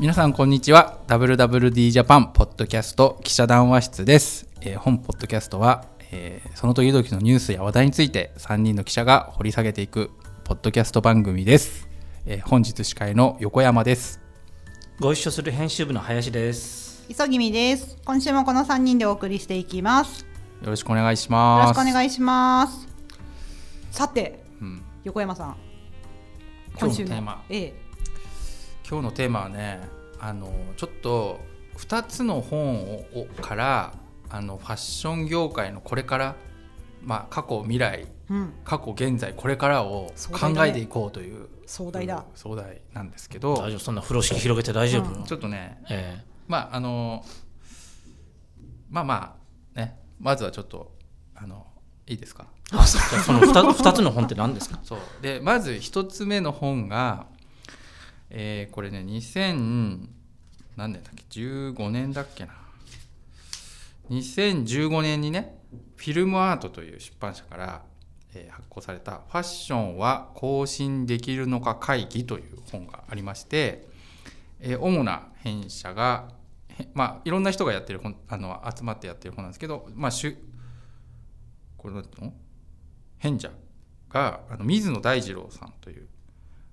皆さんこんにちは WWD ジャパンポッドキャスト記者談話室です、えー本ポッドキャストは、えーその時々のニュースや話題について3人の記者が掘り下げていくポッドキャスト番組です、えー本日司会の横山ですご一緒する編集部の林です。急ぎみです。今週もこの3人でお送りしていきます。よよろしくお願いしろますしくお願いします。さて、うん横山さん。今日のテーマええ、今日のテーマはねあのちょっと2つの本ををからあのファッション業界のこれから、まあ、過去未来うん、過去現在これからを考えていこうという壮大だ。うん壮大なんですけど大丈夫そんな風呂敷広げて大丈夫、うんちょっとねえまああのまあまあねまずはちょっとあのいいですか？そうじゃあその 2, 二つの本って何ですか？そう。でまず一つ目の本が、えーこれね2000何年だっけ15年だっけな。2015年にねフィルムアートという出版社から、えー発行された「ファッションは更新できるのか会議」という本がありまして、えー主な編者がへまあいろんな人がやってる本あの集まってやってる本なんですけどまあしゅこれなんていうの？編者があの水野大二郎さんという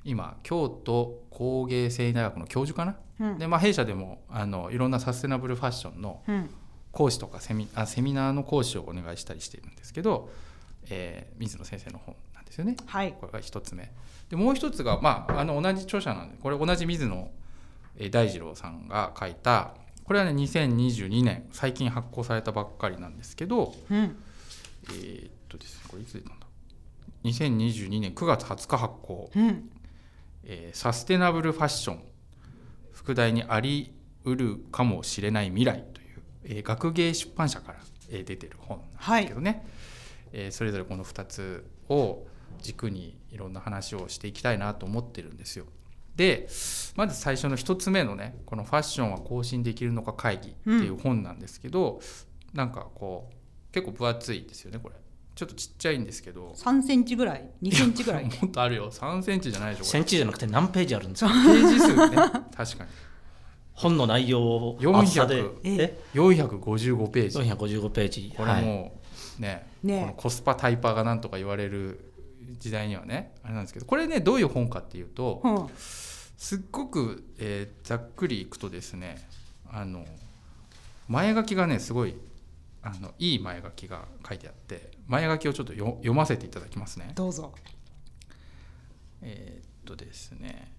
今京都工芸繊維大学の教授かな、うん。でまあ、弊社でもあのいろんなサステナブルファッションのうん、講師とかセミあセミナーの講師をお願いしたりしているんですけど、えー水野先生の本なんですよね。はい。これが一つ目。でもう一つが、まあ、あの同じ著者なんでこれ同じ水野えー大二郎さんが書いたこれはね2022年最近発行されたばっかりなんですけどうん、えーっとですねこれいつ出たんだ？2022年9月20日発行うん、えーサステナブルファッション副題にありうるかもしれない未来という、えー学芸出版社から、えー出てる本なんですけどね、えーそれぞれこの2つを軸にいろんな話をしていきたいなと思ってるんですよ。でまず最初の1つ目のねこの「ファッションは更新できるのか会議」っていう本なんですけど、なんかこう結構分厚いですよねこれちょっとちっちゃいんですけど。3センチぐらい、2センチぐらい？もっとあるよ。3センチじゃないでしょこれ。センチじゃなくて何ページあるんですか？ページ数ね。確かに。本の内容を400厚さで？え？え？455ページ。455ページ。これはい。もうね,、ねこのコスパタイパーがなんとか言われる時代にはねあれなんですけどこれねどういう本かっていうとうん、すっごく、えーざっくりいくとですねあの前書きがねすごいあのいい前書きが書いてあって前書きをちょっとよ読ませていただきますね。どうぞ。えーっとですね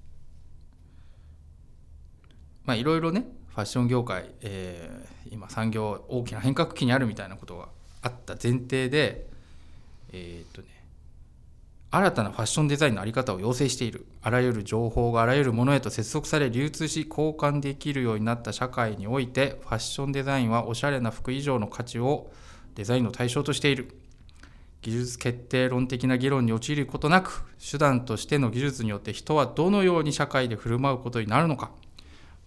まあいろいろねファッション業界、えー今産業大きな変革期にあるみたいなことがあった前提でえーっとね新たなファッションデザインの在り方を要請している。あらゆる情報があらゆるものへと接続され流通し交換できるようになった社会においてファッションデザインはおしゃれな服以上の価値をデザインの対象としている。技術決定論的な議論に陥ることなく手段としての技術によって人はどのように社会で振る舞うことになるのか。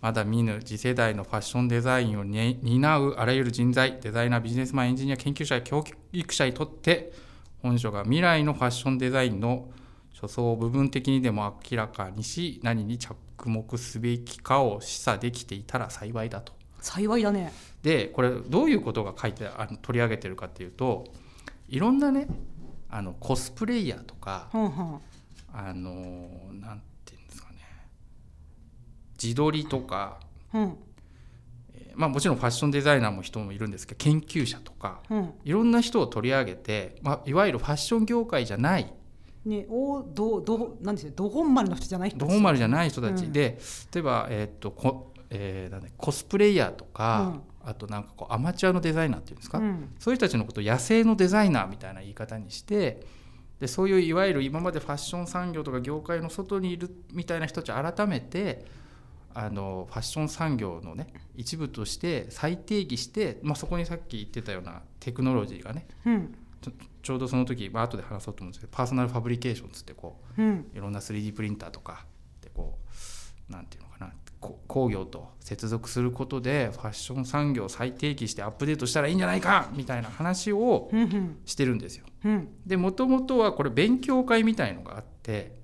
まだ見ぬ次世代のファッションデザインを担うあらゆる人材デザイナービジネスマンエンジニア研究者教育者にとって本書が未来のファッションデザインの初相を部分的にでも明らかにし何に着目すべきかを示唆できていたら幸いだと。幸いだね。でこれどういうことが書いてあ取り上げてるかっていうといろんなねあのコスプレイヤーとかうん、うん、あのなんていうんですかね自撮りとか、うん、まあ、もちろんファッションデザイナーも人もいるんですけど研究者とかうん。いろんな人を取り上げて、まあ、いわゆるファッション業界じゃない。ね、お、ど、ど、なんですよ、ど本丸の人じゃない人どうまるじゃない人たちうん。で、例えば、えーっとこえーなんだコスプレイヤーとか、あとなんかこうアマチュアのデザイナーっていうんですか、うん、そういう人たちのことを野生のデザイナーみたいな言い方にしてでそういういわゆる今までファッション産業とか業界の外にいるみたいな人たちを改めてあのファッション産業のね一部として再定義して、まあ、そこにさっき言ってたようなテクノロジーがねうん、ちょちょうどその時、まあ後で話そうと思うんですけどパーソナルファブリケーションつってこううん、いろんな 3D プリンターとかでこうなんていうのかなこ工業と接続することでファッション産業を再定義してアップデートしたらいいんじゃないかみたいな話をうん、うん、してるんですよ。うん、でもともとはこれ勉強会みたいのがあって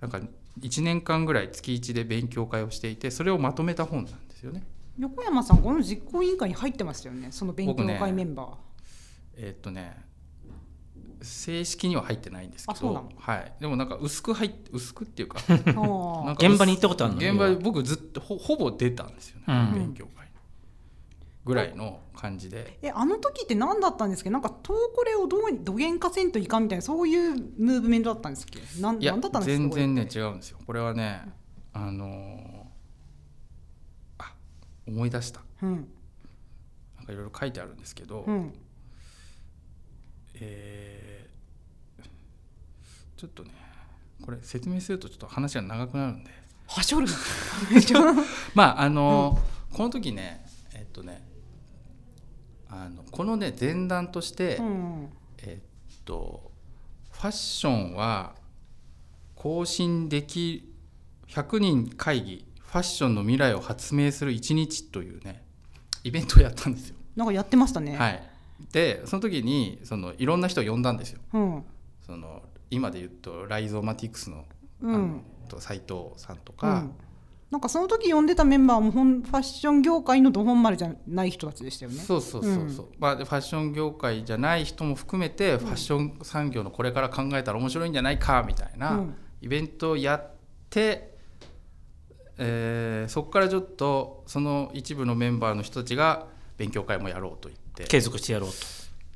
なんか1年間ぐらい月1で勉強会をしていてそれをまとめた本なんですよね。横山さんこの実行委員会に入ってましたよねその勉強会メンバー、えーっとね正式には入ってないんですけどあそうなの、はい、でもなんか薄く入って薄くっていうか 現場に行ったことあるの？現場で僕ずっとほほぼ出たんですよね、うん。勉強会。にぐらいの感じで。えあの時って何だったんですけどなんかトーコレをどうにどげんかせんといかんみたいなそういうムーブメントだったんですっけ？なんいやだったんですか全然ねこ違うんですよ。これはねあのーあ思い出した。れうん。なんかいろいろ書いてあるんですけど、うん。えーちょっとねこれ説明するとちょっと話が長くなるんで。はしょる。まああのーこの時ねえっとねあのこのね前段として、うんえっとファッションは更新でき100人会議ファッションの未来を発明する一日というねイベントをやったんですよ。なんかやってましたね、はい、でその時にそのいろんな人を呼んだんですよ。うん。その今で言うとライゾーマティクスの,、うん。と斉藤さんとうか、ん、なんかその時呼んでたメンバーもファッション業界のど本丸じゃない人たちでしたよね。そうそうそうそう、まあ、でファッション業界じゃない人も含めてファッション産業のこれから考えたら面白いんじゃないかみたいなうん。イベントをやって、えーそこからちょっとその一部のメンバーの人たちが勉強会もやろうと言って。継続してやろう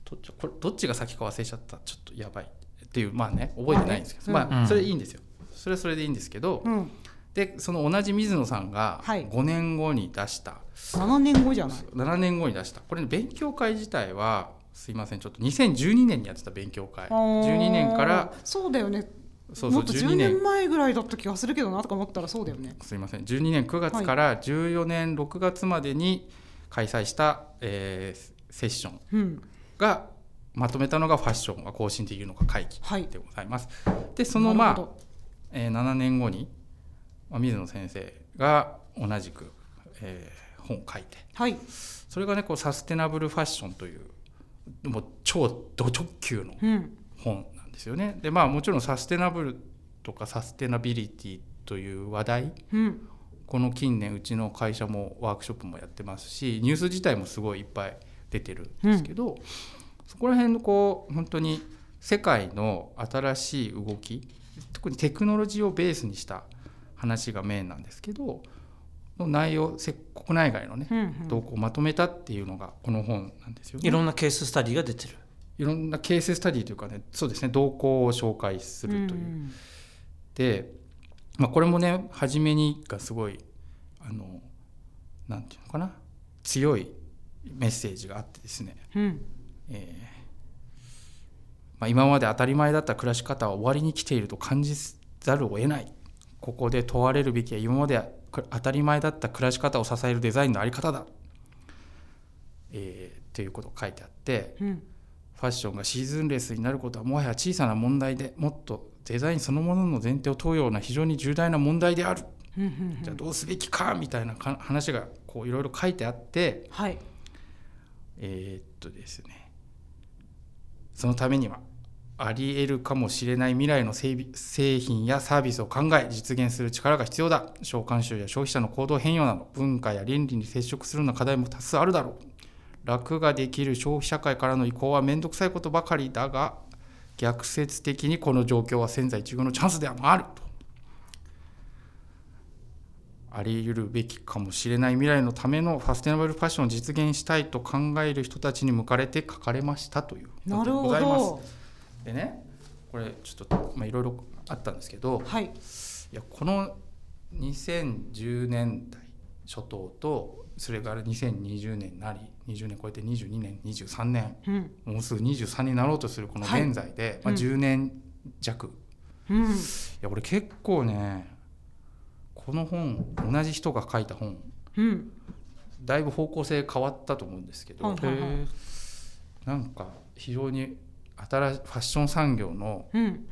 と。どっちこれどっちが先か忘れちゃった。ちょっとやばい。っていうまあね覚えてないんですけど、うん。まあうん。それいいんですよ。それはそれでいいんですけど、うん、でその同じ水野さんがはい。5年後に出した、7年後じゃない。7年後に出した。これ、ね、勉強会自体はすいませんちょっと2012年にやってた勉強会。12年からそうだよね。そうそうもっと12 10年。年前ぐらいだった気がするけどなとか思ったらそうだよね。すいません12年9月から14年6月までに開催した、えーセッションうん、がまとめたのがファッションが更新できるのか会議はい。でございます。でそのまあえー7年後に、まあ、水野先生が同じく、えー本を書いてはい。それがねこうサステナブルファッションというもう超ド直球のうん、本なんですよね。でまあもちろんサステナブルとかサステナビリティという話題うん、この近年うちの会社もワークショップもやってますしニュース自体もすごいいっぱい出てるんですけど、そこら辺のこう本当に世界の新しい動き特にテクノロジーをベースにした話がメインなんですけどの内容せ国内外のねうん、うん。動向をまとめたっていうのがこの本なんですよね。いろんなケーススタディが出てるいろんなケーススタディというかねそうですね動向を紹介するという。んで、まあ、これもね初めにがすごいあのなんていうのかな強いメッセージがあってですね、うん、えーまあ、今まで当たり前だった暮らし方は終わりに来ていると感じざるを得ないここで問われるべきは今まで当たり前だった暮らし方を支えるデザインの在り方だ、えーっていうことが書いてあってうん、ファッションがシーズンレスになることはもはや小さな問題でもっとデザインそのものの前提を問うような非常に重大な問題である。うん、うん、じゃあどうすべきかみたいなか話がこういろいろ書いてあってはい。えーっとですね。そのためにはあり得るかもしれない未来の製品やサービスを考え実現する力が必要だ召喚集や消費者の行動変容など文化や倫理に接触するような課題も多数あるだろう楽ができる消費社会からの移行は面倒くさいことばかりだが逆説的にこの状況は千載一遇のチャンスでもあるとあり得るべきかもしれない未来のためのサステナブルファッションを実現したいと考える人たちに向かれて書かれましたということでございます。ど。でねこれちょっとまあいろいろあったんですけどはい。いやこの2010年代初頭とそれから2020年になり20年超えて22年23年うん、もうすぐ23になろうとするこのはい現在で、まあ、うん。10年弱、いうん、や俺結構ねこの本同じ人が書いた本うん、だいぶ方向性変わったと思うんですけど、はいはいはい。なんか非常に新しいファッション産業のうん、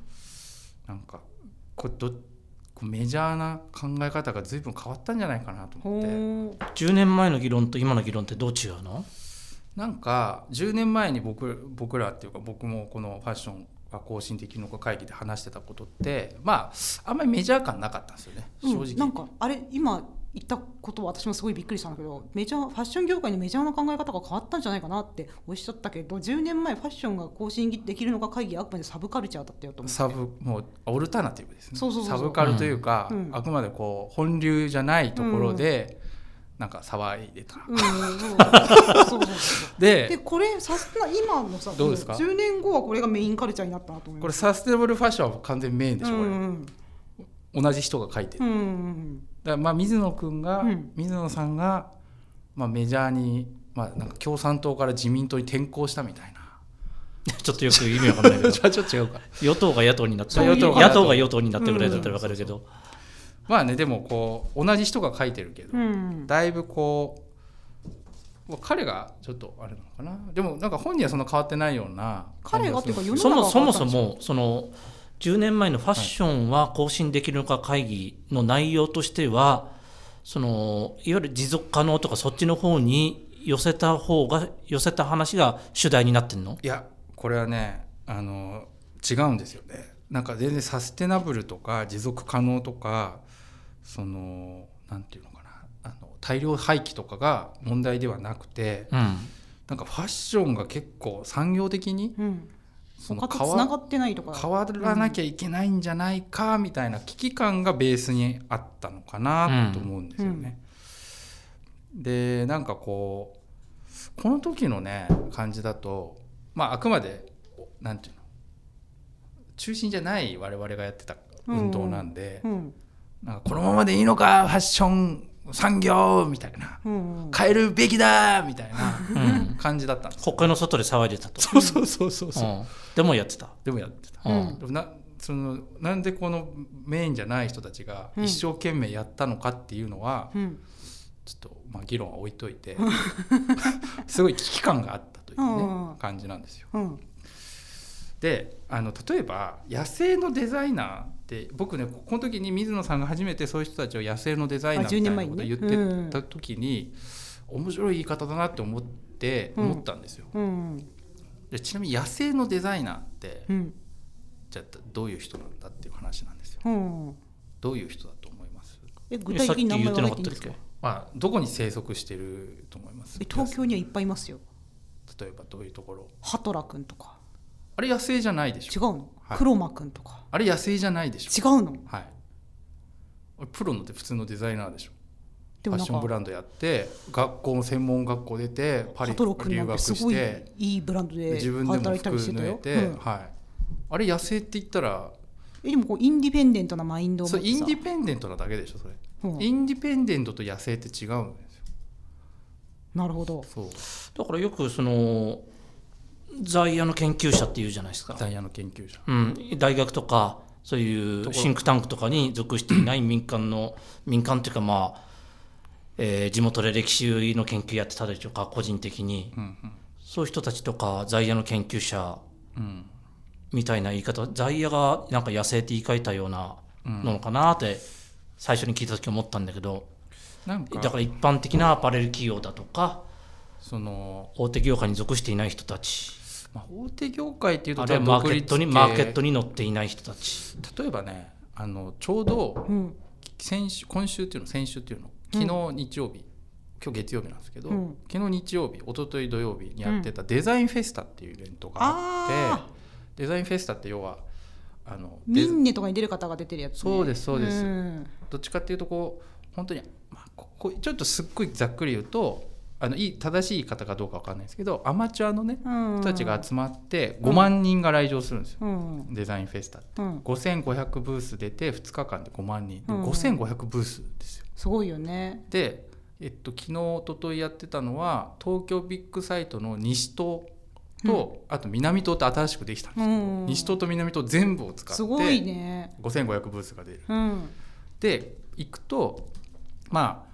なんかこれどこうメジャーな考え方が随分変わったんじゃないかなと思って。ほう。10年前の議論と今の議論ってどう違うの？なんか10年前に僕僕らっていうか僕もこのファッションが更新できるのか会議で話してたことってまああんまりメジャー感なかったんですよね。正直、うん、なんかあれ今言ったことは私もすごいびっくりしたんだけどメジャーファッション業界のメジャーな考え方が変わったんじゃないかなっておっしゃったけど10年前ファッションが更新できるのか会議はあくまでサブカルチャーだったよと思って。サブもうオルタナティブですね。サブカルというか、うん。あくまでこう本流じゃないところで、なんか騒いでた、ででこれサステナ今のさどうですか？10年後はこれがメインカルチャーになったなと思いこれますサステナブルファッションは完全にメインでしょ、うんこうん。れ同じ人が書いてる、うんうだかんらまあ水野君が、うん。水野さんが、まあ、メジャーに、まあ、なんか共産党から自民党に転向したみたいな。ちょっとよく意味わかんないけど。じゃあちょっと違うか。与党が野党になって野党が与党になったぐらいだったらわかるけど、まあねでもこう同じ人が書いてるけど、うんだいぶこう。まあ彼がちょっとあれなのかなでもなんか本人はそんな変わってないような彼がっていうか世のそもそもそ中が変わったん。でしょもその10年前のファッションは更新できるのか会議の内容としてはそのいわゆる持続可能とかそっちの方に寄せた方が寄せた話が主題になってんの？いやこれはねあの違うんですよね。なんか全然サステナブルとか持続可能とかそのなんていうのかな。あの大量廃棄とかが問題ではなくてうん。なんかファッションが結構産業的にうんその変わつながってないとか。変わらなきゃいけないんじゃないかみたいな危機感がベースにあったのかなと思うんですよね。でなんかこうこの時のね感じだとまああくまでなんていうの中心じゃない我々がやってた運動なんで、うん。なんかこのままでいいのかファッション産業みたいな。変えるべきだみたいなうん。感じだったんです。国会の外で騒いでたと、そうそうそうそうそう、うん。でもやってた、でもやってた。うん。でもなそのなんでこのメインじゃない人たちがうん。一生懸命やったのかっていうのは、うん。ちょっとまあ議論は置いといて すごい危機感があったというね、うん。感じなんですよ。うん。であの例えば野生のデザイナーって僕ねここの時に水野さんが初めてそういう人たちを野生のデザイナーみたいなことをあ10言ってた時に、面白い言い方だなって思ってうん。思ったんですよ。うん。でちなみに野生のデザイナーってうん。じゃあどういう人なんだっていう話なんですよ。うん。どういう人だと思います？え具体的に名前は言っていいんですかさっき言ってなかったっまあどこに生息してると思います？え東京にはいっぱいいますよ。例えばどういうところ？ハトラくんとかあれ野生じゃないでしょ？違うの、はい。クロマくんとか。あれ野生じゃないでしょ？違うの？はい。プロのって普通のデザイナーでしょ。ファッでもなんかションブランドやって学校専門学校出てパリ留学すごいしていいブランドで自分でも服縫えて、うん。はい。あれ野生って言ったらえでもこうインディペンデントなマインドを持ってさ。そうインディペンデントなだけでしょそれ、うん。インディペンデントと野生って違うんですよ。なるほど。そう。だからよくその在野の研究者っていうじゃないですか、ダイヤの研究者。うん、大学とかそういうシンクタンクとかに属していない民間の民間っていうかまあ、えー地元で歴史の研究やってたりとか個人的に。うんそういう人たちとか在野の研究者うん。うんみたいな言い方在野がなんか野生って言い換えたようなのかなって最初に聞いた時思ったんだけど。なんか。だから一般的なアパレル企業だとかその、大手業界に属していない人たちまあ、大手業界っていうとあるいはマーケットにマーケットに乗っていない人たち。例えばねあのちょうどうん先週今週っていうの先週っていうの昨日日曜日、今日月曜日なんですけど、うん。昨日日曜日一昨日土曜日にやってたデザインフェスタっていうイベントがあって、あデザインフェスタって要はあのデミンネとかに出る方が出てるやつ、ね、そうですそうです。ん。どっちかっていうとこう本当に、まあ、ここちょっとすっごいざっくり言うとあのいい正しい言い方かどうかわかんないですけどアマチュアのねうん。人たちが集まって5万人が来場するんですよ、うん。デザインフェスタって。うん。5500ブース出て2日間で5万人。でうん。5500ブースですよ。すごいよね。で、えっと、昨日一昨日やってたのは東京ビッグサイトの西棟と、あと南棟って新しくできたんです西棟と南棟全部を使ってすごいね。5500ブースが出る。うん。で行くとまあ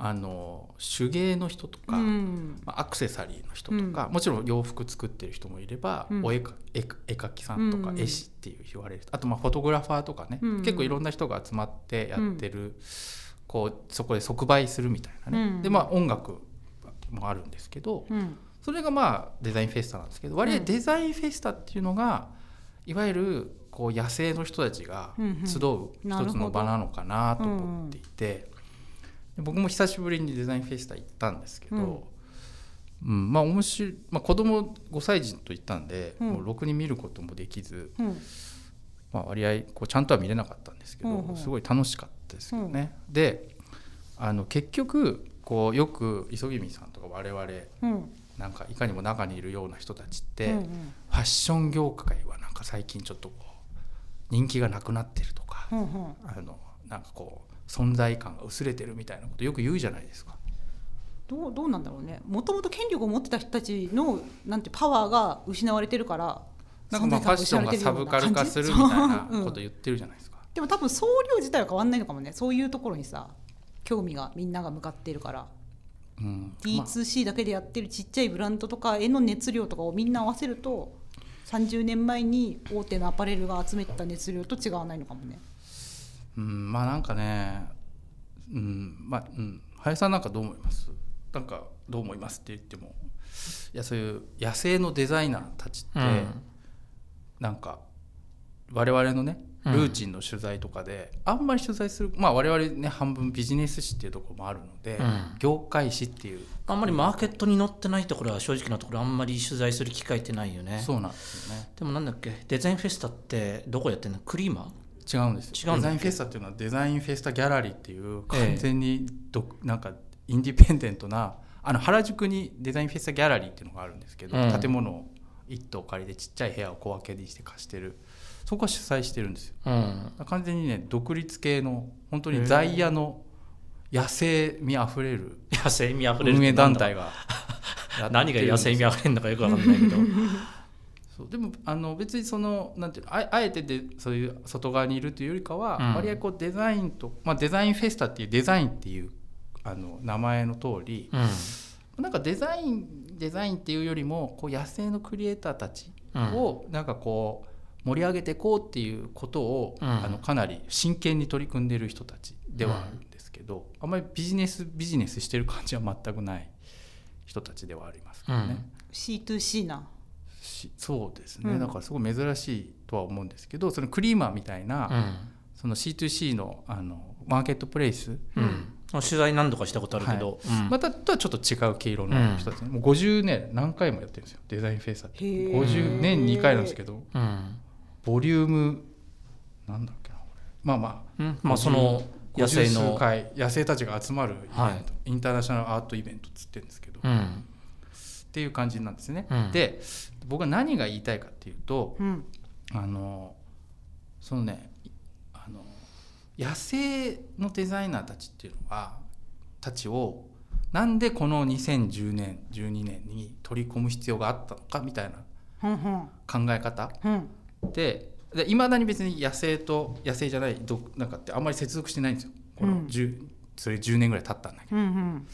あの手芸の人とか、うん。まあアクセサリーの人とか、もちろん洋服作ってる人もいれば、うん。お絵か絵描きさんとかうん。絵師っていう言われるあとまあフォトグラファーとかね、うん。結構いろんな人が集まってやってる、こうそこで即売するみたいなね、うん。でまあ音楽もあるんですけどうん。それがまあデザインフェスタなんですけど割合デザインフェスタっていうのがいわゆるこう野生の人たちがうんうん。集う一つの場なのかなと思っていて、で僕も久しぶりにデザインフェスタ行ったんですけど、うん。まあ面白い、まあ、子供5歳児と行ったんで、うん。もうろくに見ることもできず、うん。まあ、割合こうちゃんとは見れなかったんですけど、うんうん。すごい楽しかったですよね。であの結局こうよく磯君さんとか我々うん。なんかいかにも中にいるような人たちって、うんうん。ファッション業界はなんか最近ちょっとこう人気がなくなってるとか、うんうん。あのなんかこう存在感が薄れてるみたいなことよく言うじゃないですか。どうどうなんだろうねもともと権力を持ってた人たちのなんてパワーが失われてるからなんかまあファッションがサブカル化するみたいなこと言ってるじゃないですか。でも多分総量自体は変わんないのかもねそういうところにさ興味がみんなが向かっているからうんまあ D2C だけでやってるちっちゃいブランドとかへの熱量とかをみんな合わせると30年前に大手のアパレルが集めた熱量と違わないのかもね。うんまあなんかねうんまあうん林さんなんかどう思います？なんかどう思いますって言っても。いやそういう野生のデザイナーたちって、うん。なんか我々のねうん。ルーチンの取材とかで、あんまり取材するまあ我々ね半分ビジネス誌っていうところもあるので、うん。業界誌っていう。あんまりマーケットに載ってないところは正直なところあんまり取材する機会ってないよね。そうなんですよね。でもなんだっけ？デザインフェスタってどこやってんの？クリーマー？違うんですよ。違うデザインフェスタっていうのはデザインフェスタギャラリーっていうええ完全にど、なんかインディペンデントなあの原宿にデザインフェスタギャラリーっていうのがあるんですけど、うん。建物を一棟借りてちっちゃい部屋を小分けにして貸してる。そこは主催してるんですよ。うん。完全にね独立系の本当に在野の野生味あふれる野生味あふれる運営団が体が 何が野生味あふれるのかよくわかんないけどそう。でもあの別にそのなんていうのああえてでそういう外側にいるというよりかは、うん。割合こうデザインと、まあ、デザインフェスタっていうデザインっていうあの名前の通りうん。なんかデザインデザインっていうよりもこう野生のクリエイターたちうん。をなんかこう盛り上げていこうっていうことを、うん。あのかなり真剣に取り組んでいる人たちではあるんですけど、あんまりビジネスビジネスしてる感じは全くない人たちではありますけどね。うん。C2C なし。そうですね、うん。だからすごい珍しいとは思うんですけどそのクリーマーみたいな、うん。その C2C のあのマーケットプレイス、うん。取材何度かしたことあるけど、うん。またとはちょっと違う毛色の人たちね、もう50年何回もやってるんですよ。デザインフェイサーって。へー。50年2回なんですけど。うん。ボリュームなんだっけなこれ。まあまあ。うん。まあその野生50数の、回野生たちが集まるイベント、はい。インターナショナルアートイベントっつってるんですけど、っうん。ていう感じなんですね、うん。で僕は何が言いたいかっていうと、うん。あのそのねあの野生のデザイナーたちっていうのはたちをなんでこの2010年12年に取り込む必要があったのかみたいな考え方うん。でいまだに別に野生と野生じゃないどなんかってあんまり接続してないんですよ。このうん。10、それ10年ぐらい経ったんだけど。うんうん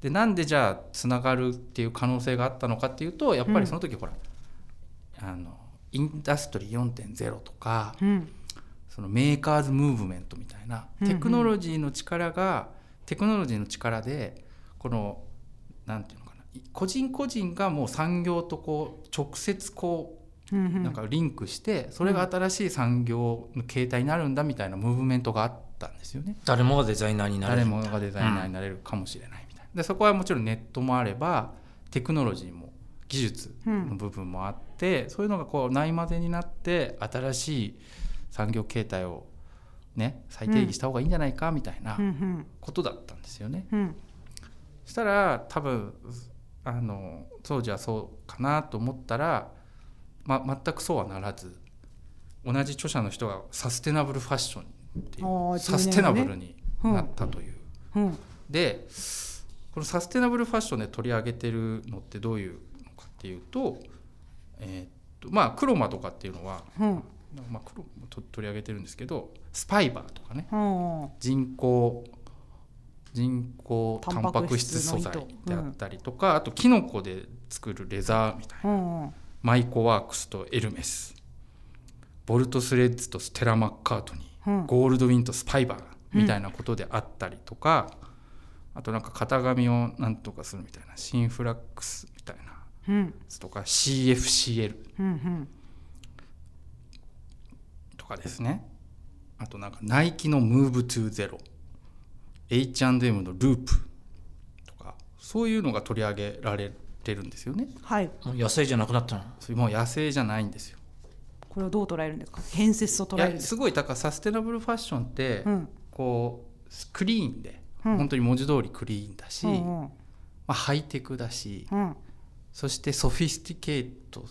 でなんでじゃあつながるっていう可能性があったのかっていうとやっぱりその時ほら、あのインダストリー4.0とかうん。そのメーカーズムーブメントみたいなうんうん。テクノロジーの力が、テクノロジーの力でこのなんていうのかない個人個人がもう産業とこう直接こうんううん。なんかリンクしてそれが新しい産業の形態になるんだみたいなムーブメントがあったんですよね。誰もがデザイナーになれる誰もがデザイナーになれるかもしれないでそこはもちろんネットもあればテクノロジーも技術の部分もあって、そういうのがこうないまぜになって新しい産業形態をね再定義した方がいいんじゃないかみたいなうん。うんことだったんですよね。うん。そしたら多分あの当時はそうかなと思ったら、ま、全くそうはならず同じ著者の人がサステナブルファッションっていう10年ねサステナブルになったという。うん。でこのサステナブルファッションで取り上げてるのってどういうのかっていうと,、えーっとまあクロマとかっていうのは、うん。まあ、取り上げてるんですけどスパイバーとかね。うん。人工人工タンパク質素材糸であったりとか、あとキノコで作るレザーみたいな。うんうん。マイコワークスとエルメス。ボルトスレッズとステラ・マッカートニー。うん。ゴールドウィンとスパイバーみたいなことであったりとか、あとなんか型紙をなんとかするみたいなシンフラックスみたいなやうん。つとか CFCL うんうん。かですね。あとなんかナイキのムーブトゥーゼロ。H&M のループとかそういうのが取り上げられてるんですよね。はい。もう野生じゃなくなったの？それもう野生じゃないんですよ。これをどう捉えるんですか？変節と捉えるんですか？すごいだからサステナブルファッションって、うん。こうクリーンで、うん。本当に文字通りクリーンだし、うんまあ、ハイテクだしうん。そしてソフィスティケート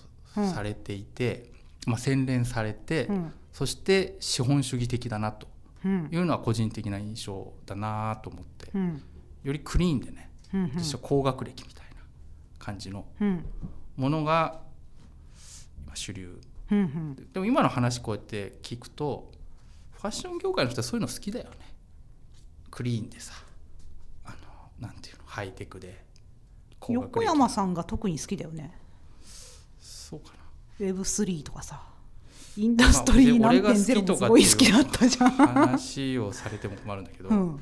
されていて、まあ、洗練されて、うん。そして資本主義的だなとうん。いうのは個人的な印象だなと思って、うん。よりクリーンでね実際高学歴みたいな感じのうん。ものが今主流。でも今の話こうやって聞くとファッション業界の人はそういうの好きだよねクリーンでさあのなんていうのハイテクで横山さんが特に好きだよね。そうかな。Web3 とかさ。インダストリー何点ゼロもすごい好きだったじゃん。話をされても困るんだけど、うん。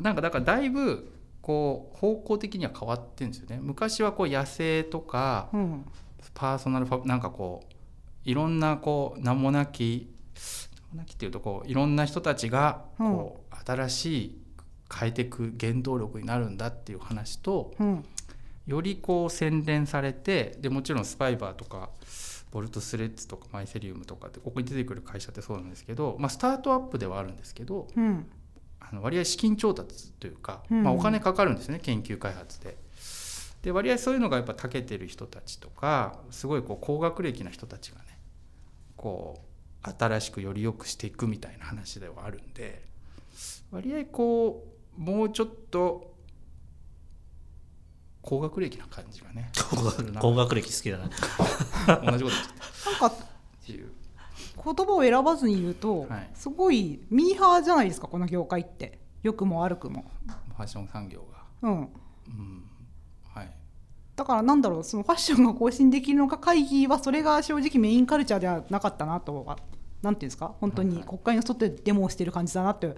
なんかだからだいぶこう方向的には変わってるんですよね。昔はこう野生とかうん。パーソナルファなんかこういろんなこう名もなきなきっていうとこういろんな人たちがこう、新しい変えていく原動力になるんだっていう話とうん。よりこう洗練されてでもちろんスパイバーとかボルトスレッズとかマイセリウムとかってここに出てくる会社ってそうなんですけど、まあ、スタートアップではあるんですけどうん。あの割合資金調達というか、うん。まあ、お金かかるんですね研究開発で。で割合そういうのがやっぱ長けてる人たちとかすごいこう高学歴な人たちがねこう新しくより良くしていくみたいな話ではあるんで割合こうもうちょっと高学歴な感じがね 高学歴好きだな。同じこと言っちゃった。なんかっていう。言葉を選ばずに言うと、はい。すごいミーハーじゃないですかこの業界って。良くも悪くも。ファッション産業が。うん。うん。はい。だからなんだろうそのファッションが更新できるのか会議はそれが正直メインカルチャーではなかったなとはなんていうんですか？本当に国会の外でデモをしてる感じだなって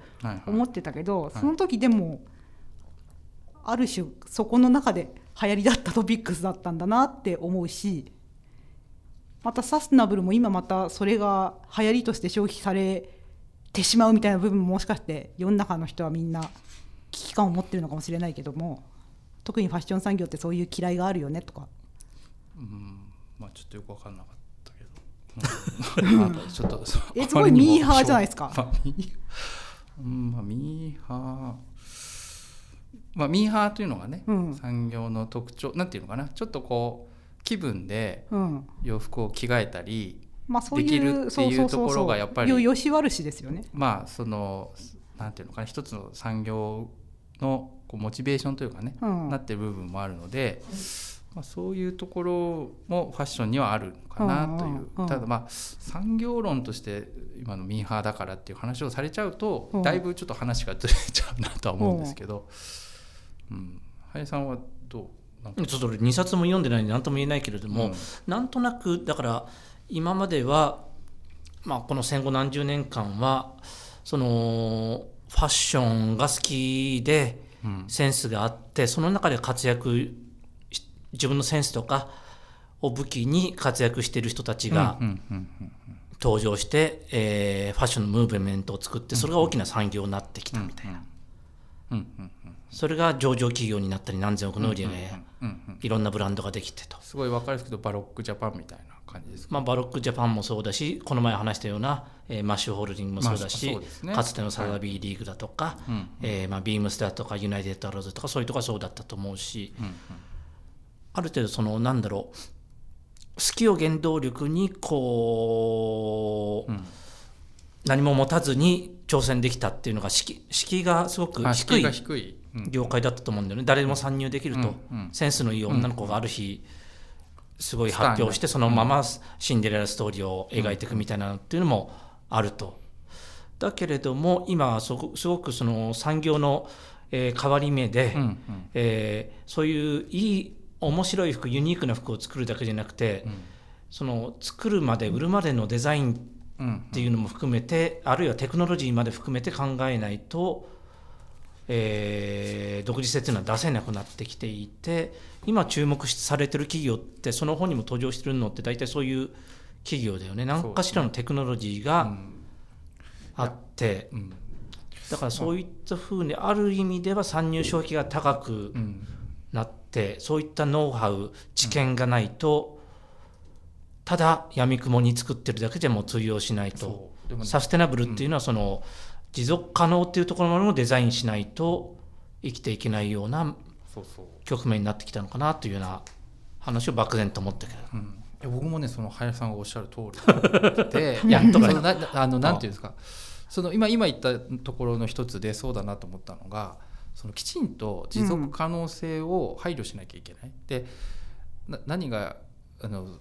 思ってたけど、い。その時でもある種そこの中で流行りだったトピックスだったんだなって思うしまたサステナブルも今またそれが流行りとして消費されてしまうみたいな部分ももしかして世の中の人はみんな危機感を持ってるのかもしれないけども特にファッション産業ってそういう嫌いがあるよねとか。うん。まあちょっとよく分かんなかっちょっとえすごいミーハーじゃないですか？まあミーハー。まあミーハーというのがね、うん。産業の特徴なんていうのかな？ちょっとこう気分でうん。洋服を着替えたりできるっていうところがやっぱりよよし悪しですよね。まあそのなんていうのかな？一つの産業のこうモチベーションというかね、うん。なってる部分もあるので、まあ、そういうところもファッションにはあるのかなという、うん。うんう。んただまあ産業論として今のミーハーだからっていう話をされちゃうと、うん。だいぶちょっと話がずれちゃうなとは思うんですけど、うん、林さんはどう？ちょっと俺2冊も読んでないんで何とも言えないけれども、うん。なんとなくだから今までは、まあ、この戦後何十年間はそのファッションが好きでうん。センスがあってその中で活躍し自分のセンスとかを武器に活躍している人たちが登場して、えーファッションのムーブメントを作ってそれが大きな産業になってきたみたいな、それが上場企業になったり何千億の売り上げ、いろんなブランドができてと。すごい分かりやすくとバロックジャパンみたいな感じですか、まあ、バロックジャパンもそうだしこの前話したような、えーマッシュホールディングもそうだし、まあね。かつてのサザビーリーグだとか、うんえーまあ、ビームスだとかユナイテッドアローズとかそういうとこはそうだったと思うし、うんうんある程度そのなんだろう好きを原動力にこう、うん。何も持たずに挑戦できたっていうのが敷居敷居がすごくあ低い業界だったと思うんだよね。誰でも参入できると、うんうん。センスのいい女の子がある日、すごい発表してそのままシンデレラストーリーを描いていくみたいなのっていうのもあると。だけれども今はすごすごくその産業の、えー変わり目で、うんうん。えーそういういい面白い服ユニークな服を作るだけじゃなくて、その作るまで売るまでのデザインうん。っていうのも含めてあるいはテクノロジーまで含めて考えないと、えー独自性っていうのは出せなくなってきていて今注目されてる企業ってその本にも登場してるのって大体そういう企業だよね。何かしらのテクノロジーうがん。あって、うん。だからそういったふうにある意味では参入障壁が高くうん。なってそういったノウハウ知見がないと、ただ闇雲に作ってるだけでも通用しないと。ねサステナブルっていうのはその、持続可能っていうところまでもデザインしないと生きていけないような局面になってきたのかなというような話を漠然と思ったけど。うん。僕もねその林さんがおっしゃる通り。でやっとかあのなんていうんですか。その今今言ったところの一つでそうだなと思ったのがそのきちんと持続可能性を配慮しなきゃいけない。でな何があの違う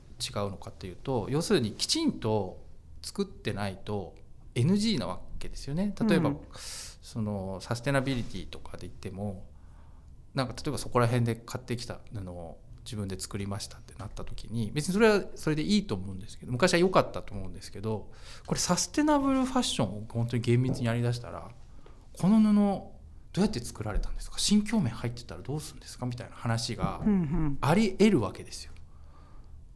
のかっていうと要するにきちんと作ってないと NG なわけですよね。例えば、うんそのサステナビリティとかで言ってもなんか例えばそこら辺で買ってきた布を自分で作りましたってなった時に別にそれはそれでいいと思うんですけど昔は良かったと思うんですけどこれサステナブルファッションを本当に厳密にやりだしたらこの布どうやって作られたんですか？新疆面入ってたらどうするんですか？みたいな話があり得るわけですよ。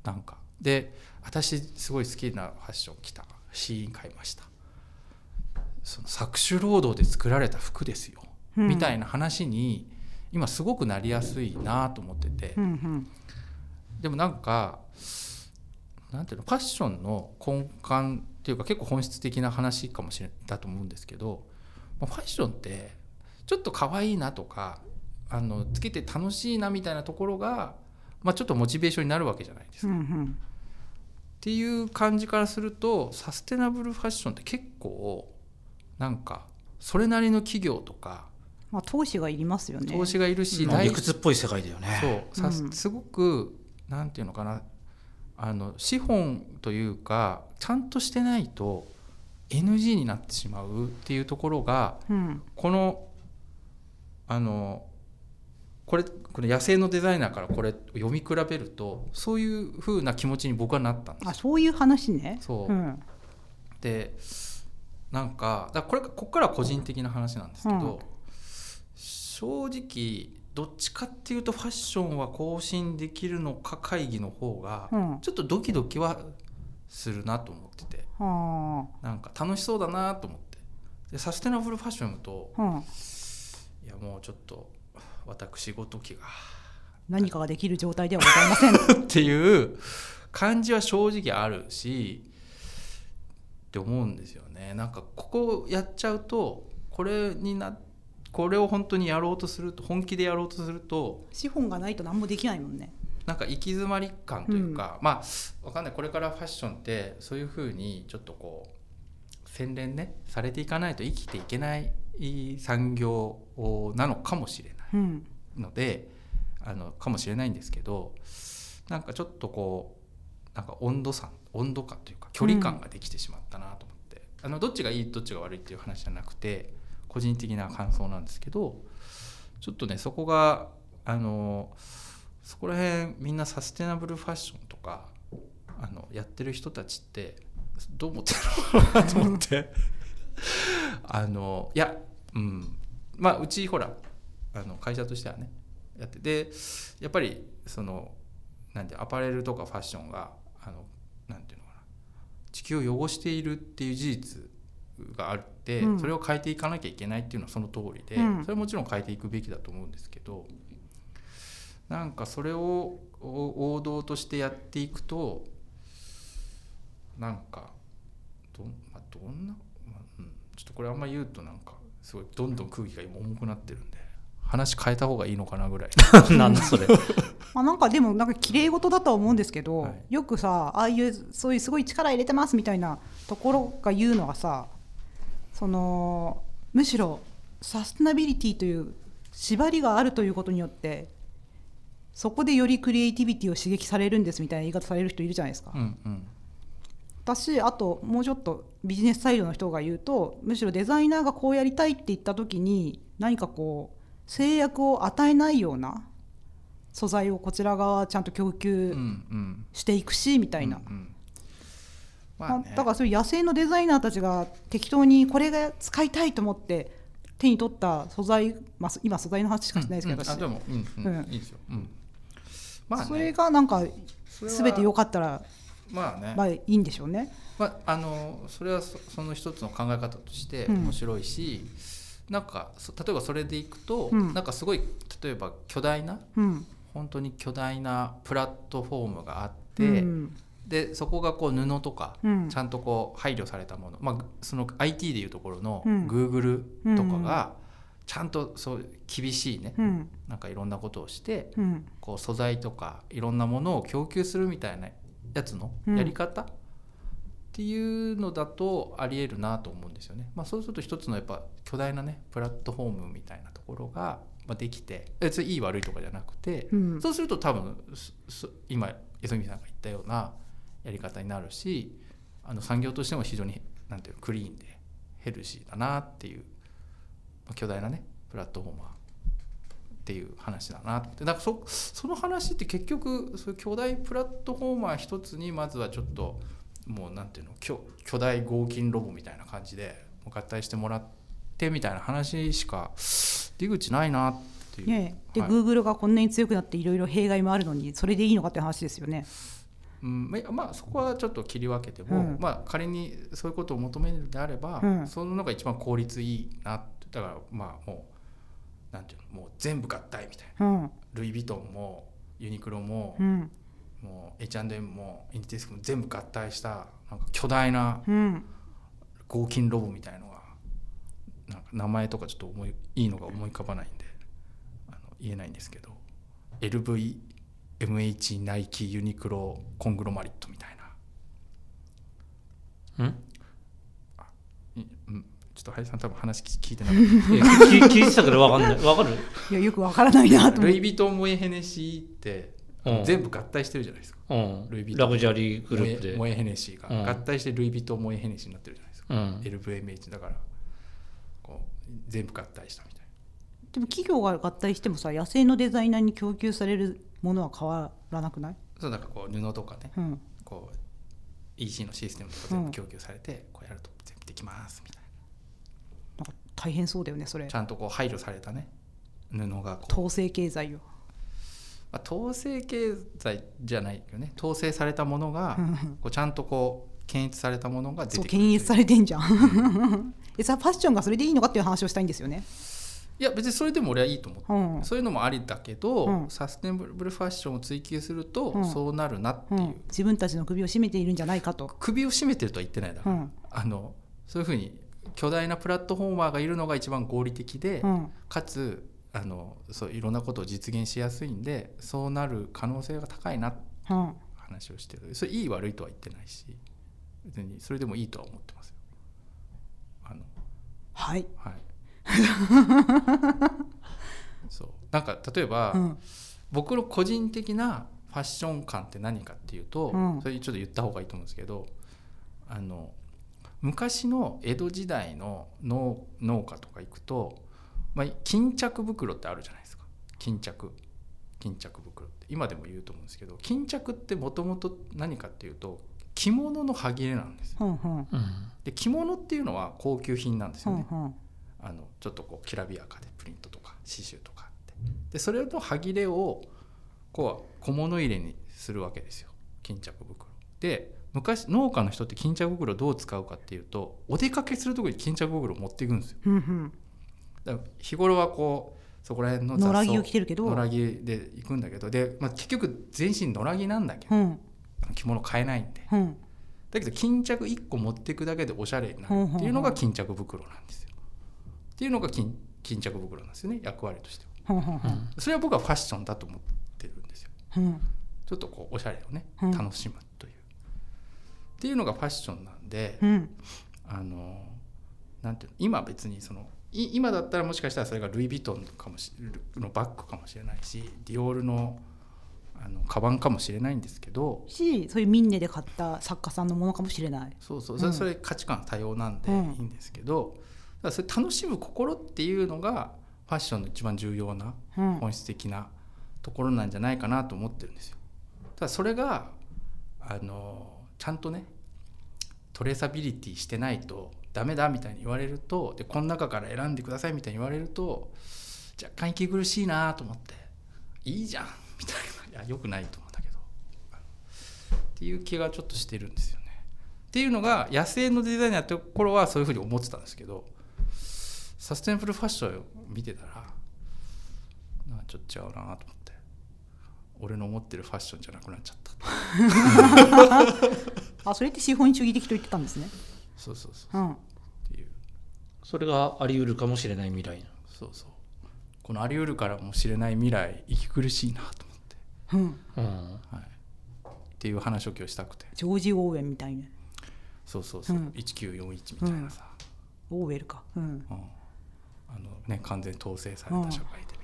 なんか。で私すごい好きなファッション着た。シーン買いました。その搾取労働で作られた服ですよ、うん。みたいな話に今すごくなりやすいなと思ってて、うんうん。でもなんかなんていうの？ファッションの根幹っていうか結構本質的な話かもしれだと思うんですけどまあファッションってちょっと可愛いなとかあのつけて楽しいなみたいなところが、まあ、ちょっとモチベーションになるわけじゃないですか。っうんうん。ていう感じからするとサステナブルファッションって結構なんかそれなりの企業とかまあ投資がいりますよね。投資がいるし、う理屈っぽい世界だよね。そうさうん。すごくなんていうのかなあの資本というかちゃんとしてないと NG になってしまうっていうところがうん。このあのこれこの野生のデザイナーからこれを読み比べるとそういう風な気持ちに僕はなったんです。あそういう話ね。そう。うん。でなんかだこれここからは個人的な話なんですけど、正直どっちかっていうとファッションは更新できるのか会議の方がうん。ちょっとドキドキはするなと思ってて。はなんか楽しそうだなと思って。でサステナブルファッションとあ、うん、いやもうちょっと私ごときが。何かができる状態ではございません。っていう感じは正直あるしって思うんですよね。なんかここやっちゃうとこれになこれを本当にやろうとすると本気でやろうとすると資本がないと何もできないもんね。なんか行き詰まり感というか、まあわかんない。これからファッションってそういうふうにちょっとこう洗練ねされていかないと生きていけない産業なのかもしれない。うんのであのかもしれないんですけどなんかちょっとこうなんか温度差温度感というか距離感ができてしまったなと思って、あのどっちがいいどっちが悪いっていう話じゃなくて個人的な感想なんですけどちょっとねそこがあのそこら辺みんなサステナブルファッションとかあのやってる人たちってどう思ってるのかなと思って あのいやうん。まあうちほらあの会社としてはねやってでやっぱりそのなんてアパレルとかファッションがあのなんていうのかな地球を汚しているっていう事実があって、うん。それを変えていかなきゃいけないっていうのはその通りで、うん。それはもちろん変えていくべきだと思うんですけどなんかそれをお王道としてやっていくとなんかど,、まあ、どんな、まあうん、ちょっとこれあんま言うとなんかすごいどんどん空気が今重くなってるんで話変えた方がいいのかなぐらい なんだそれ。まあ、なんかでもなんか綺麗事だとは思うんですけど、はいよくさああいうそういうすごい力入れてますみたいなところが言うのはさそのむしろサステナビリティという縛りがあるということによってそこでよりクリエイティビティを刺激されるんですみたいな言い方される人いるじゃないですか。うんうん私あともうちょっとビジネスサイドの人が言うとむしろデザイナーがこうやりたいって言った時に何かこう制約を与えないような素材をこちら側はちゃんと供給んしていくしみたいな、うんうん。ままああね。だからそういう野生のデザイナーたちが適当にこれが使いたいと思って手に取った素材、まあ、今素材の話しかしてないですけど、私うん。うんあでも、うん。いいですよ、うん、まあ、ね、それがなんか全て良かったらまあね、まあいいんでしょうね。まあ、あのそれはそその一つの考え方としてうん。面白いし、なんかそ例えばそれでいくと、うん。なんかすごい例えば巨大なうん。本当に巨大なプラットフォームがあっうて、ん。でそこがこう布とかうん。ちゃんとこう配慮されたもの、まあ、その IT でいうところのうん。Google とかがちゃんとそう厳しいね。うん。なんかいろんなことをしてうん。こう素材とかいろんなものを供給するみたいなやつのうんやり方、っていうのだとありえるなと思うんですよね。まあ、そうすると一つのやっぱ巨大なねプラットフォームみたいなところがまあできて別にいい悪いとかじゃなくて、うんそうすると多分今磯見さんが言ったようなやり方になるしあの産業としても非常になんていうのクリーンでヘルシーだなっていう、まあ、巨大なねプラットフォーマーっていう話だなって。だからそその話って結局そういう巨大プラットフォーマー一つにまずはちょっともうなんていうの巨巨大合金ロボみたいな感じで合体してもらってみたいな話しか出口ないなっていう。ねえ。で、はい。Google がこんなに強くなっていろいろ弊害もあるのにそれでいいのかって話ですよね。うん、まあまあそこはちょっと切り分けても、うん。まあ仮にそういうことを求めるのであれば、うん。そののが一番効率いいなって。だからまあもうなんていうのもう全部合体みたいな。うん。ルイ・ヴィトンもユニクロも、うん。もう H&M もインティスクも全部合体したなんか巨大なうん。合金ロボみたいのがなんか名前とかちょっと思いいいのが思い浮かばないんであの言えないんですけど LVMH ナイキユニクロコングロマリットみたいな。うん、ちょっと林さん多分話聞いてなかっ いや聞聞いてたけど分かんない。分かる？いやよくわからないなたと思って。ルイ・ヴィトン・モエ・ヘネシーって、うん全部合体してるじゃないですか。うん。ルイ・ヴィトン。ラグジュアリーグループ。でモエモエ・ヘネシーが、うん。合体してルイ・ヴィトン・モエ・ヘネシーになってるじゃないですか、うん。LVMH だからこう全部合体したみたいでも企業が合体してもさ野生のデザイナーに供給されるものは変わらなくない、なそうだからこう布とかねうん、こう EC のシステムとか全部供給されて、こうやると全部できますみたいな。んか大変そうだよねそれ。なちゃんとこう配慮されたね。布がこう。統制経済を。まあ、統制経済じゃないよね。統制されたものがうん。こうちゃんとこう検閲されたものが出てくる検閲されれてんじゃん。でさファッションがそれでいいのかっていう話をしたいんですよね。いや別にそれでも俺はいいと思う、うん。そういうのもありだけど、うん。サステナブルファッションを追求すると、うん。そうなるなっていう、うん、自分たちの首を絞めているんじゃないかと。首を絞めてるとは言ってないだろ、うん。あのそういうふうに巨大なプラットフォーマーがいるのが一番合理的で、うん。かつあのそういろんなことを実現しやすいんでそうなる可能性が高いなってうん。話をしてる。それいい悪いとは言ってないし別にそれでもいいとは思ってますよ。あの。はい。はい。そう。なんか例えば、うん。僕の個人的なファッション感って何かっていうと、うん。それちょっと言った方がいいと思うんですけどあの昔の江戸時代の農農家とか行くと、まあ、巾着袋ってあるじゃないですか。巾着。巾着袋って。今でも言うと思うんですけど巾着ってもともと何かっていうと着物の端切れなんですよ。うんう。んうん。で着物っていうのは高級品なんですよね、うんう。んあのちょっとこうきらびやかでプリントとか刺繍とかあって。でそれの端切れをこう小物入れにするわけですよ。巾着袋。で昔農家の人って巾着袋どう使うかっていうとお出かけする時に巾着袋を持っていくんですよ。うんうん。だから日頃はこうそこら辺の雑草野良着を着てるけど。野良着で行くんだけどで、まあ、結局全身野良着なんだけど、うん。着物買えないんで。うん。だけど巾着1個持っていくだけでおしゃれになるっていうのが巾着袋なんですよ。っていうのが巾巾着袋なんですよね。役割としては。うんうんうん。それは僕はファッションだと思ってるんですよ。うん。ちょっとこうおしゃれをねうん。楽しむという。っていうのがファッションなんで、うんあのなんていうの今別にそのい今だったらもしかしたらそれがルイ・ヴィトンかもしのバッグかもしれないしディオールのあのカバンかもしれないんですけどしそういうミンネで買った作家さんのものかもしれない。そうそうそれ,、それ価値観多様なんでいうんいんですけど、だからそれ楽しむ心っていうのがファッションの一番重要なうん本質的なところなんじゃないかなと思ってるんですよ。ただそれがあのちゃんとねトレーサビリティしてないとダメだみたいに言われるとでこの中から選んでくださいみたいに言われると若干息苦しいなと思っていいじゃんみたいな。いやよくないと思うんだけど。っていう気がちょっとしてるんですよね。っていうのが野生のデザイナーって頃はそういうふうに思ってたんですけどサステナブルファッションを見てたらちょっと違うなと思って。俺の思ってるファッションじゃなくなっちゃった。あそれって資本主義的と言ってたんですね。そうそうそうう。ん。っていう。それがあり得るかもしれない未来そうそう。このあり得るからもしれない未来息苦しいなと思って、うん。うん。はい、っていう話を今日したくて。ジョージ・オーウェンみたいな。そうそうそう、うん。1941みたいなさ、オーウェルか。うん。うん。あのね、完全統制された社会で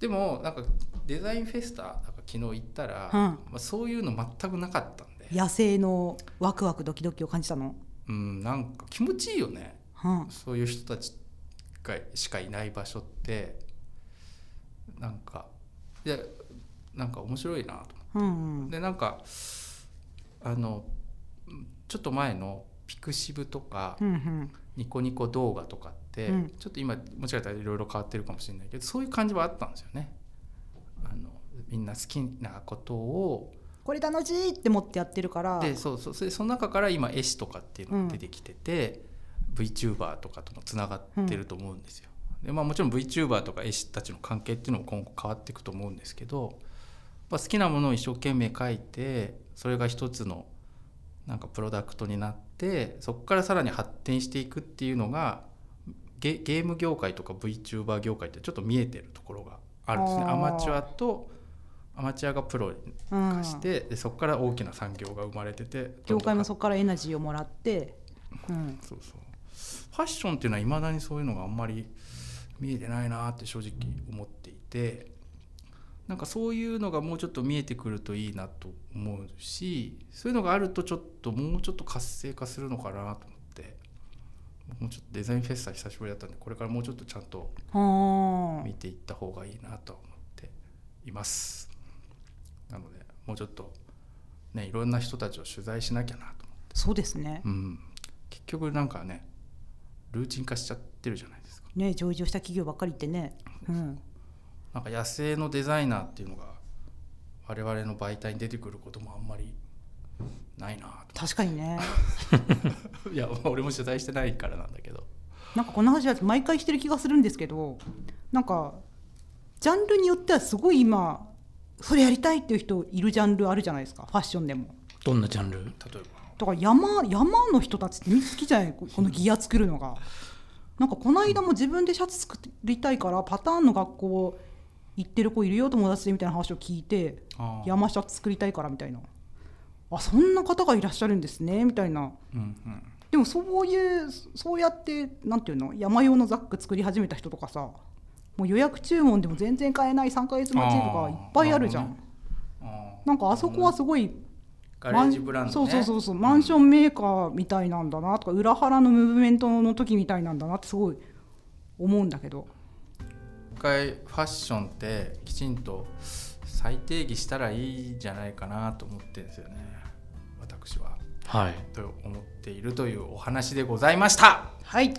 でもなんかデザインフェスタなんか昨日行ったら、うん。まあ、そういうの全くなかったんで、野生のワクワクドキドキを感じたの？うん、なんか気持ちいいよね。うん。そういう人たちがしかいない場所って。なんかいやなんか面白いなと思うんうん。ってでなんかあのちょっと前のピクシブとか、うんうん。ニコニコ動画とかって、うん。ちょっと今もしかしたらいろいろ変わってるかもしれないけどそういう感じはあったんですよね。あのみんな好きなことを。これ楽しいって思ってやってるから。でそうそう。それその中から今絵師とかっていうのが出てきてて、VTuber とかともつながってると思うんですよ。でまあ、もちろん VTuber とか絵師たちの関係っていうのも今後変わっていくと思うんですけど、まあ、好きなものを一生懸命描いてそれが一つのなんかプロダクトになってそこからさらに発展していくっていうのがゲゲーム業界とか VTuber 業界ってちょっと見えてるところがあるんですね。アマチュアとアマチュアがプロ化して、でそこから大きな産業が生まれてて業界もそこからエナジーをもらって、うん、そうそう。ファッションっていうのはいまだにそういうのがあんまり見えてないなって正直思っていてなんかそういうのがもうちょっと見えてくるといいなと思うしそういうのがあるとちょっともうちょっと活性化するのかなと思ってもうちょっとデザインフェスタ久しぶりだったんでこれからもうちょっとちゃんとは見ていった方がいいなと思っています。なのでもうちょっとねいろんな人たちを取材しなきゃなと思って。あそうですね。うん、結局なんかねルーチン化しちゃってるじゃないですか。ね上場した企業ばっかりってね、うん、なんか野生のデザイナーっていうのが我々の媒体に出てくることもあんまりないな確かにね。と いや俺も取材してないからなんだけど。なんかこの話は毎回してる気がするんですけどなんかジャンルによってはすごい今それやりたいっていう人いるジャンルあるじゃないですかファッションでも。どんなジャンル？例えだから山山の人たちって好きじゃない？ここのギア作るのが。なんかこの間も自分でシャツ作りたいからパターンの学校行ってる子いるよ友達でみたいな話を聞いて山シャツ作りたいからみたいな。あそんな方がいらっしゃるんですねみたいな。うんうんでもそういうそうやってなんていうの山用のザック作り始めた人とかさもう予約注文でも全然買えない3ヶ月待ちとかいっぱいあるじゃん、なんかあそこはすごいガレージブランドね。そうそうそうそうマンションメーカーみたいなんだなとか裏腹のムーブメントの時みたいなんだなってすごい思うんだけど。一回ファッションってきちんと再定義したらいいんじゃないかなと思ってるんですよね私ははい。と思っているというお話でございました。はい。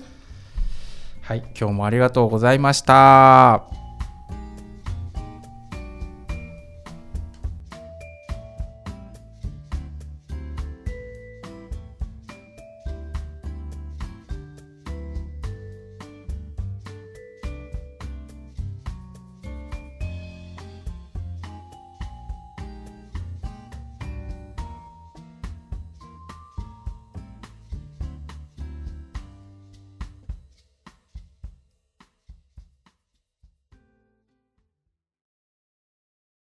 はい。今日もありがとうございました